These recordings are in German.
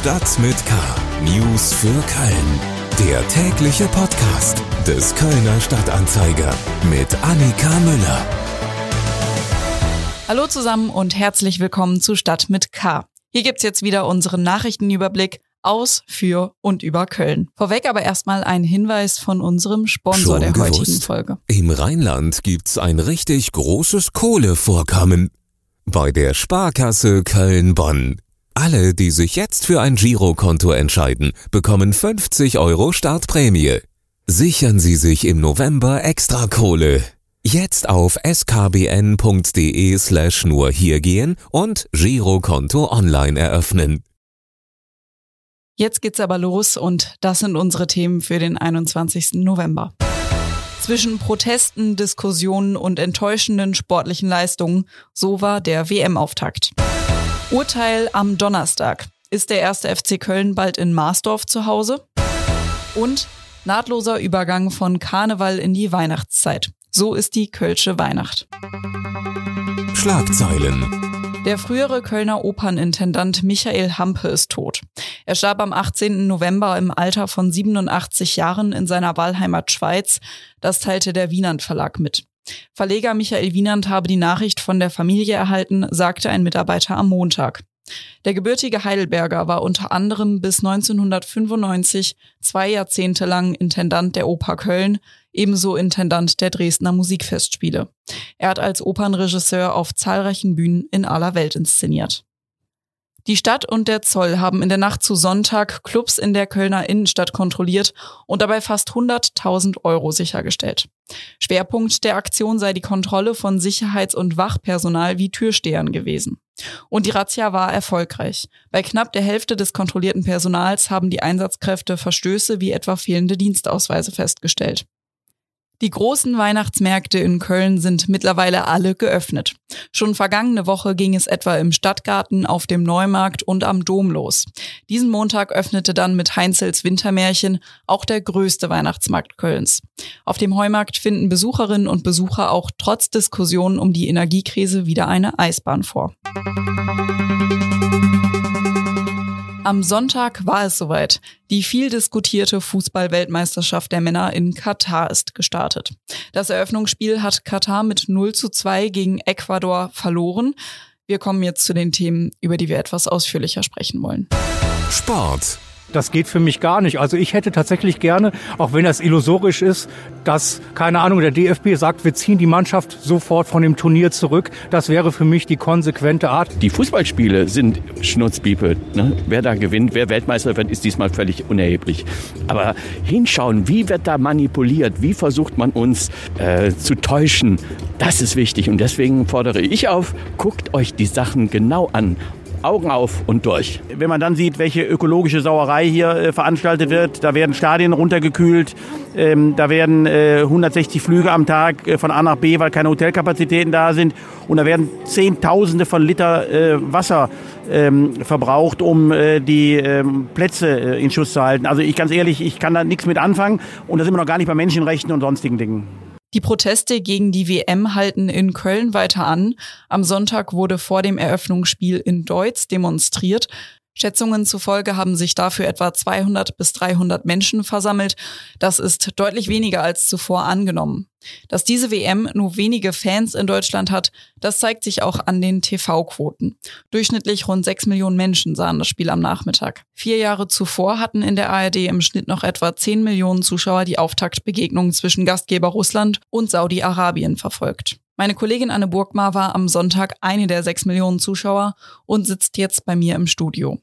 Stadt mit K. News für Köln. Der tägliche Podcast des Kölner Stadtanzeiger mit Annika Müller. Hallo zusammen und herzlich willkommen zu Stadt mit K. Hier gibt's jetzt wieder unseren Nachrichtenüberblick aus, für und über Köln. Vorweg aber erstmal ein Hinweis von unserem Sponsor Schon der gewusst? heutigen Folge. Im Rheinland gibt's ein richtig großes Kohlevorkommen. Bei der Sparkasse Köln-Bonn. Alle, die sich jetzt für ein Girokonto entscheiden, bekommen 50 Euro Startprämie. Sichern Sie sich im November extra Kohle. Jetzt auf skbn.de slash nur hier gehen und Girokonto online eröffnen. Jetzt geht's aber los und das sind unsere Themen für den 21. November. Zwischen Protesten, Diskussionen und enttäuschenden sportlichen Leistungen, so war der WM-Auftakt. Urteil am Donnerstag. Ist der erste FC Köln bald in Marsdorf zu Hause? Und nahtloser Übergang von Karneval in die Weihnachtszeit. So ist die Kölsche Weihnacht. Schlagzeilen. Der frühere Kölner Opernintendant Michael Hampe ist tot. Er starb am 18. November im Alter von 87 Jahren in seiner Wahlheimat Schweiz. Das teilte der Wienand Verlag mit. Verleger Michael Wienand habe die Nachricht von der Familie erhalten, sagte ein Mitarbeiter am Montag. Der gebürtige Heidelberger war unter anderem bis 1995 zwei Jahrzehnte lang Intendant der Oper Köln, ebenso Intendant der Dresdner Musikfestspiele. Er hat als Opernregisseur auf zahlreichen Bühnen in aller Welt inszeniert. Die Stadt und der Zoll haben in der Nacht zu Sonntag Clubs in der Kölner Innenstadt kontrolliert und dabei fast 100.000 Euro sichergestellt. Schwerpunkt der Aktion sei die Kontrolle von Sicherheits- und Wachpersonal wie Türstehern gewesen. Und die Razzia war erfolgreich. Bei knapp der Hälfte des kontrollierten Personals haben die Einsatzkräfte Verstöße wie etwa fehlende Dienstausweise festgestellt. Die großen Weihnachtsmärkte in Köln sind mittlerweile alle geöffnet. Schon vergangene Woche ging es etwa im Stadtgarten, auf dem Neumarkt und am Dom los. Diesen Montag öffnete dann mit Heinzels Wintermärchen auch der größte Weihnachtsmarkt Kölns. Auf dem Heumarkt finden Besucherinnen und Besucher auch trotz Diskussionen um die Energiekrise wieder eine Eisbahn vor. Am Sonntag war es soweit. Die viel diskutierte Fußball-Weltmeisterschaft der Männer in Katar ist gestartet. Das Eröffnungsspiel hat Katar mit 0 zu 2 gegen Ecuador verloren. Wir kommen jetzt zu den Themen, über die wir etwas ausführlicher sprechen wollen. Sport. Das geht für mich gar nicht. Also ich hätte tatsächlich gerne, auch wenn das illusorisch ist, dass, keine Ahnung, der DFB sagt, wir ziehen die Mannschaft sofort von dem Turnier zurück. Das wäre für mich die konsequente Art. Die Fußballspiele sind Schnurzpiepe. Ne? Wer da gewinnt, wer Weltmeister wird, ist diesmal völlig unerheblich. Aber hinschauen, wie wird da manipuliert, wie versucht man uns äh, zu täuschen, das ist wichtig. Und deswegen fordere ich auf, guckt euch die Sachen genau an. Augen auf und durch. Wenn man dann sieht, welche ökologische Sauerei hier äh, veranstaltet wird, da werden Stadien runtergekühlt, ähm, da werden äh, 160 Flüge am Tag äh, von A nach B, weil keine Hotelkapazitäten da sind und da werden Zehntausende von Liter äh, Wasser ähm, verbraucht, um äh, die ähm, Plätze äh, in Schuss zu halten. Also ich ganz ehrlich, ich kann da nichts mit anfangen und da sind wir noch gar nicht bei Menschenrechten und sonstigen Dingen. Die Proteste gegen die WM halten in Köln weiter an. Am Sonntag wurde vor dem Eröffnungsspiel in Deutz demonstriert. Schätzungen zufolge haben sich dafür etwa 200 bis 300 Menschen versammelt. Das ist deutlich weniger als zuvor angenommen. Dass diese WM nur wenige Fans in Deutschland hat, das zeigt sich auch an den TV-Quoten. Durchschnittlich rund 6 Millionen Menschen sahen das Spiel am Nachmittag. Vier Jahre zuvor hatten in der ARD im Schnitt noch etwa 10 Millionen Zuschauer die Auftaktbegegnung zwischen Gastgeber Russland und Saudi-Arabien verfolgt. Meine Kollegin Anne Burgmar war am Sonntag eine der 6 Millionen Zuschauer und sitzt jetzt bei mir im Studio.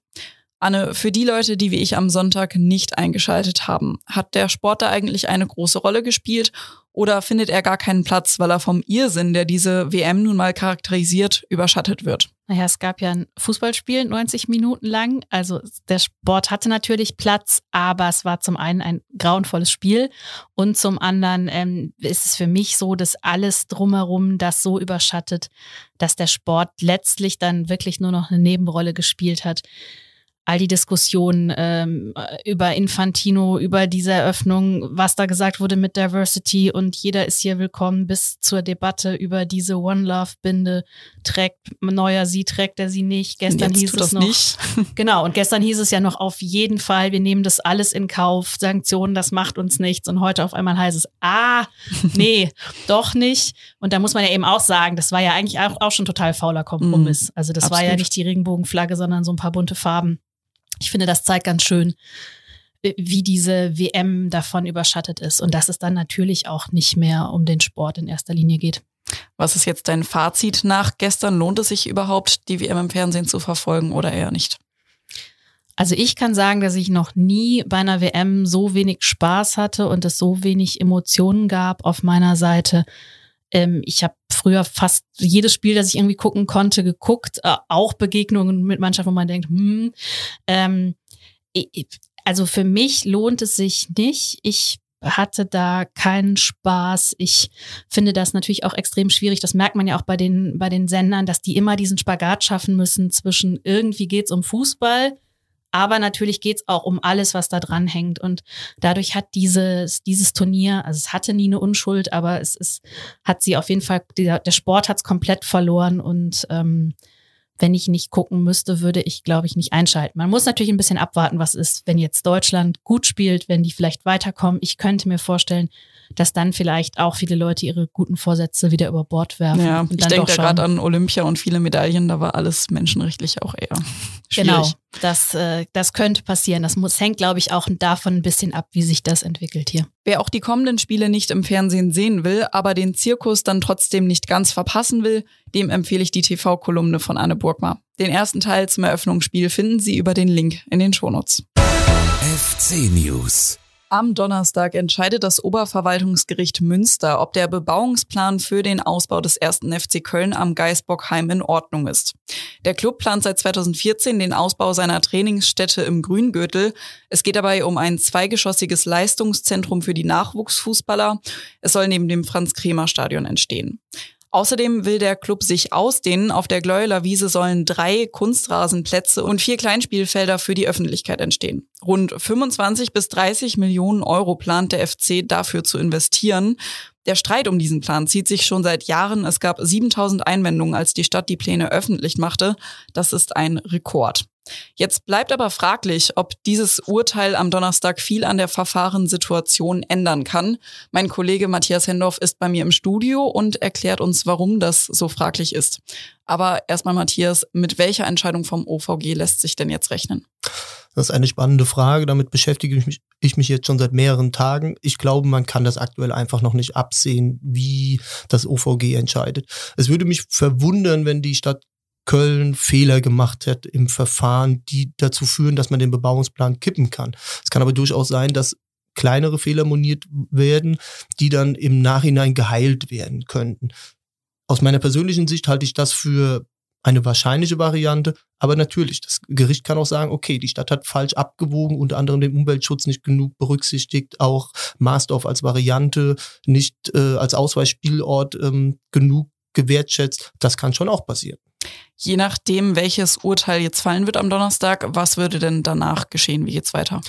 Anne, für die Leute, die wie ich am Sonntag nicht eingeschaltet haben, hat der Sport da eigentlich eine große Rolle gespielt oder findet er gar keinen Platz, weil er vom Irrsinn, der diese WM nun mal charakterisiert, überschattet wird? Naja, es gab ja ein Fußballspiel 90 Minuten lang. Also der Sport hatte natürlich Platz, aber es war zum einen ein grauenvolles Spiel und zum anderen ähm, ist es für mich so, dass alles drumherum das so überschattet, dass der Sport letztlich dann wirklich nur noch eine Nebenrolle gespielt hat all die Diskussionen ähm, über Infantino, über diese Eröffnung, was da gesagt wurde mit Diversity und jeder ist hier willkommen bis zur Debatte über diese One Love Binde trägt, neuer sie trägt er sie nicht. Gestern Jetzt hieß es noch. nicht. Genau, und gestern hieß es ja noch auf jeden Fall, wir nehmen das alles in Kauf, Sanktionen, das macht uns nichts. Und heute auf einmal heißt es, ah, nee, doch nicht. Und da muss man ja eben auch sagen, das war ja eigentlich auch, auch schon total fauler Kompromiss. Also das war ja Absolut. nicht die Regenbogenflagge, sondern so ein paar bunte Farben. Ich finde, das zeigt ganz schön, äh, wie diese WM davon überschattet ist und dass es dann natürlich auch nicht mehr um den Sport in erster Linie geht. Was ist jetzt dein Fazit nach gestern? Lohnt es sich überhaupt, die WM im Fernsehen zu verfolgen oder eher nicht? Also ich kann sagen, dass ich noch nie bei einer WM so wenig Spaß hatte und es so wenig Emotionen gab auf meiner Seite. Ähm, ich habe früher fast jedes Spiel, das ich irgendwie gucken konnte, geguckt. Äh, auch Begegnungen mit Mannschaften, wo man denkt, hm, ähm, also für mich lohnt es sich nicht. Ich hatte da keinen Spaß. Ich finde das natürlich auch extrem schwierig. Das merkt man ja auch bei den, bei den Sendern, dass die immer diesen Spagat schaffen müssen zwischen irgendwie geht's um Fußball, aber natürlich geht's auch um alles, was da dran hängt. Und dadurch hat dieses, dieses Turnier, also es hatte nie eine Unschuld, aber es ist, hat sie auf jeden Fall, der, der Sport hat's komplett verloren und ähm, wenn ich nicht gucken müsste, würde ich, glaube ich, nicht einschalten. Man muss natürlich ein bisschen abwarten, was ist, wenn jetzt Deutschland gut spielt, wenn die vielleicht weiterkommen. Ich könnte mir vorstellen, dass dann vielleicht auch viele Leute ihre guten Vorsätze wieder über Bord werfen. Ja, ich denke da gerade an Olympia und viele Medaillen, da war alles menschenrechtlich auch eher schwierig. Genau, das, äh, das könnte passieren. Das muss, hängt, glaube ich, auch davon ein bisschen ab, wie sich das entwickelt hier. Wer auch die kommenden Spiele nicht im Fernsehen sehen will, aber den Zirkus dann trotzdem nicht ganz verpassen will, dem empfehle ich die TV-Kolumne von Anne Burgmar. Den ersten Teil zum Eröffnungsspiel finden Sie über den Link in den Shownotes. FC News. Am Donnerstag entscheidet das Oberverwaltungsgericht Münster, ob der Bebauungsplan für den Ausbau des ersten FC Köln am Geisbockheim in Ordnung ist. Der Club plant seit 2014 den Ausbau seiner Trainingsstätte im Grüngürtel. Es geht dabei um ein zweigeschossiges Leistungszentrum für die Nachwuchsfußballer. Es soll neben dem Franz-Kremer-Stadion entstehen. Außerdem will der Club sich ausdehnen. Auf der Gleueler Wiese sollen drei Kunstrasenplätze und vier Kleinspielfelder für die Öffentlichkeit entstehen. Rund 25 bis 30 Millionen Euro plant der FC dafür zu investieren. Der Streit um diesen Plan zieht sich schon seit Jahren. Es gab 7000 Einwendungen, als die Stadt die Pläne öffentlich machte. Das ist ein Rekord. Jetzt bleibt aber fraglich, ob dieses Urteil am Donnerstag viel an der Verfahrenssituation ändern kann. Mein Kollege Matthias Hendorf ist bei mir im Studio und erklärt uns, warum das so fraglich ist. Aber erstmal Matthias, mit welcher Entscheidung vom OVG lässt sich denn jetzt rechnen? Das ist eine spannende Frage. Damit beschäftige ich mich, ich mich jetzt schon seit mehreren Tagen. Ich glaube, man kann das aktuell einfach noch nicht absehen, wie das OVG entscheidet. Es würde mich verwundern, wenn die Stadt Köln Fehler gemacht hat im Verfahren, die dazu führen, dass man den Bebauungsplan kippen kann. Es kann aber durchaus sein, dass kleinere Fehler moniert werden, die dann im Nachhinein geheilt werden könnten. Aus meiner persönlichen Sicht halte ich das für eine wahrscheinliche Variante, aber natürlich, das Gericht kann auch sagen, okay, die Stadt hat falsch abgewogen, unter anderem den Umweltschutz nicht genug berücksichtigt, auch Marsdorf als Variante nicht äh, als Ausweichspielort ähm, genug gewertschätzt. Das kann schon auch passieren. Je nachdem, welches Urteil jetzt fallen wird am Donnerstag, was würde denn danach geschehen? Wie geht's weiter?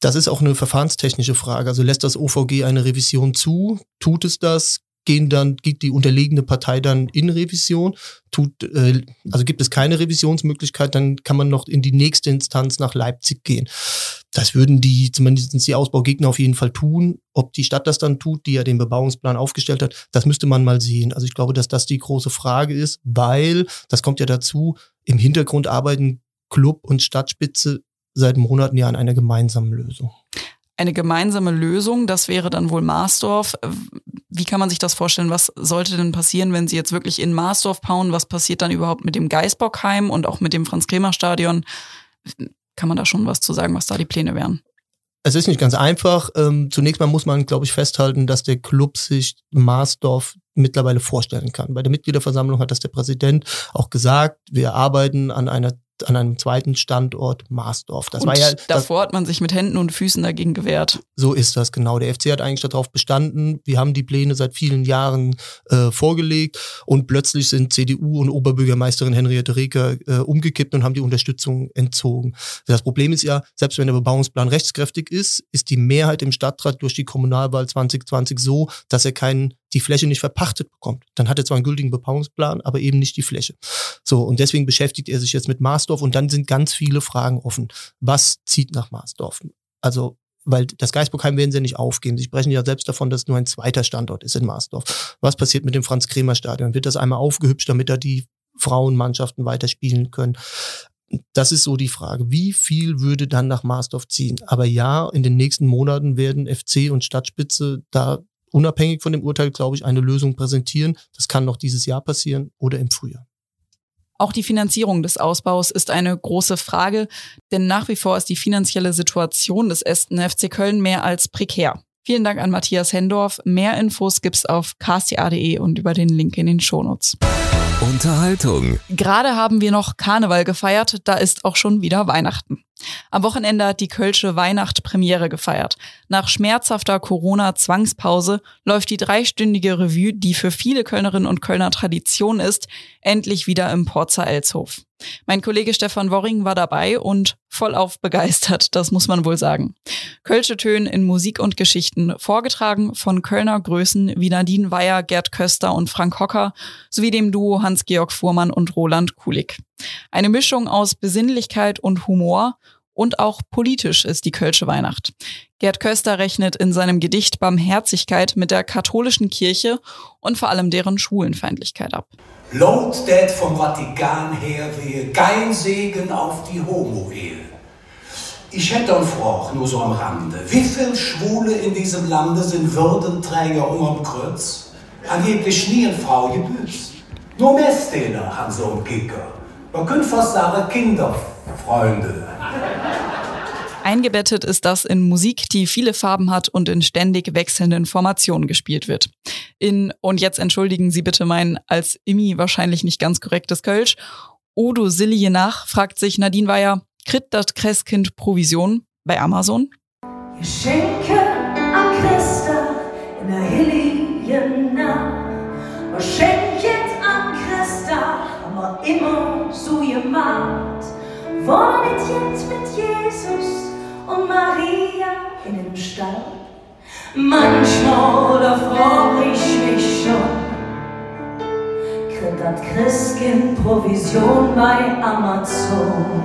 Das ist auch eine verfahrenstechnische Frage. Also lässt das OVG eine Revision zu? Tut es das? Gehen dann, geht die unterlegene Partei dann in Revision? Tut, äh, also gibt es keine Revisionsmöglichkeit, dann kann man noch in die nächste Instanz nach Leipzig gehen. Das würden die, zumindest die Ausbaugegner auf jeden Fall tun. Ob die Stadt das dann tut, die ja den Bebauungsplan aufgestellt hat, das müsste man mal sehen. Also ich glaube, dass das die große Frage ist, weil, das kommt ja dazu, im Hintergrund arbeiten Club und Stadtspitze seit Monaten ja an einer gemeinsamen Lösung. Eine gemeinsame Lösung, das wäre dann wohl Marsdorf. Wie kann man sich das vorstellen? Was sollte denn passieren, wenn Sie jetzt wirklich in Marsdorf bauen? Was passiert dann überhaupt mit dem Geisbockheim und auch mit dem Franz-Kremer-Stadion? Kann man da schon was zu sagen, was da die Pläne wären? Es ist nicht ganz einfach. Ähm, zunächst mal muss man, glaube ich, festhalten, dass der Club sich Marsdorf mittlerweile vorstellen kann. Bei der Mitgliederversammlung hat das der Präsident auch gesagt. Wir arbeiten an einer an einem zweiten Standort Marsdorf. Das und war ja das, davor hat man sich mit Händen und Füßen dagegen gewehrt. so ist das genau. Der FC hat eigentlich darauf bestanden. Wir haben die Pläne seit vielen Jahren äh, vorgelegt und plötzlich sind CDU und Oberbürgermeisterin Henriette Reker äh, umgekippt und haben die Unterstützung entzogen. Das Problem ist ja, selbst wenn der Bebauungsplan rechtskräftig ist, ist die Mehrheit im Stadtrat durch die Kommunalwahl 2020 so, dass er keinen die Fläche nicht verpachtet bekommt. Dann hat er zwar einen gültigen Bebauungsplan, aber eben nicht die Fläche. So, und deswegen beschäftigt er sich jetzt mit Marsdorf und dann sind ganz viele Fragen offen. Was zieht nach Marsdorf? Also weil das Geisburgheim werden sie nicht aufgeben. Sie sprechen ja selbst davon, dass nur ein zweiter Standort ist in Marsdorf. Was passiert mit dem Franz-Kremer-Stadion? Wird das einmal aufgehübscht, damit da die Frauenmannschaften weiterspielen können? Das ist so die Frage. Wie viel würde dann nach Marsdorf ziehen? Aber ja, in den nächsten Monaten werden FC und Stadtspitze da unabhängig von dem Urteil, glaube ich, eine Lösung präsentieren. Das kann noch dieses Jahr passieren oder im Frühjahr. Auch die Finanzierung des Ausbaus ist eine große Frage, denn nach wie vor ist die finanzielle Situation des Esten FC Köln mehr als prekär. Vielen Dank an Matthias Hendorf. Mehr Infos gibt's auf ksta.de und über den Link in den Shownotes. Unterhaltung. Gerade haben wir noch Karneval gefeiert, da ist auch schon wieder Weihnachten. Am Wochenende hat die Kölsche Weihnacht Premiere gefeiert. Nach schmerzhafter Corona-Zwangspause läuft die dreistündige Revue, die für viele Kölnerinnen und Kölner Tradition ist, endlich wieder im Porzer Elshof. Mein Kollege Stefan Worring war dabei und vollauf begeistert, das muss man wohl sagen. Kölsche Töne in Musik und Geschichten, vorgetragen von Kölner Größen wie Nadine Weyer, Gerd Köster und Frank Hocker, sowie dem Duo Hans-Georg Fuhrmann und Roland Kulig. Eine Mischung aus Besinnlichkeit und Humor und auch politisch ist die Kölsche Weihnacht. Gerd Köster rechnet in seinem Gedicht Barmherzigkeit mit der katholischen Kirche und vor allem deren Schwulenfeindlichkeit ab. Laut det vom Vatikan her wehe kein Segen auf die Homo-Ehe. Ich hätte eine Frage, nur so am Rande. Wie viele Schwule in diesem Lande sind Würdenträger unterm Kreuz? Angeblich nie eine Frau gebüßt. Nur Messdehner haben so einen Kicker. Man könnte fast sagen Kinderfreunde. Eingebettet ist das in Musik, die viele Farben hat und in ständig wechselnden Formationen gespielt wird. In, und jetzt entschuldigen Sie bitte mein als Immi wahrscheinlich nicht ganz korrektes Kölsch, Odo Silje nach, fragt sich Nadine Weyer, kritt das Christkind Provision bei Amazon? Geschenke an Christa in der Hilligen Nacht. Was schenket an Christa, aber immer so gemacht. Wollen jetzt mit Jesus und Maria in den Stall? Manchmal, da frag ich mich schon, kriegt Christkind Provision bei Amazon?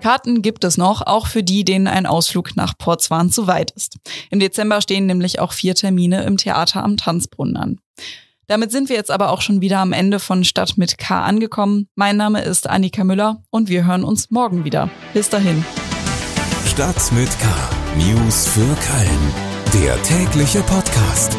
Karten gibt es noch, auch für die, denen ein Ausflug nach Porzwan zu weit ist. Im Dezember stehen nämlich auch vier Termine im Theater am Tanzbrunnen an. Damit sind wir jetzt aber auch schon wieder am Ende von Stadt mit K angekommen. Mein Name ist Annika Müller und wir hören uns morgen wieder. Bis dahin. Stadt mit K. News für Köln. Der tägliche Podcast.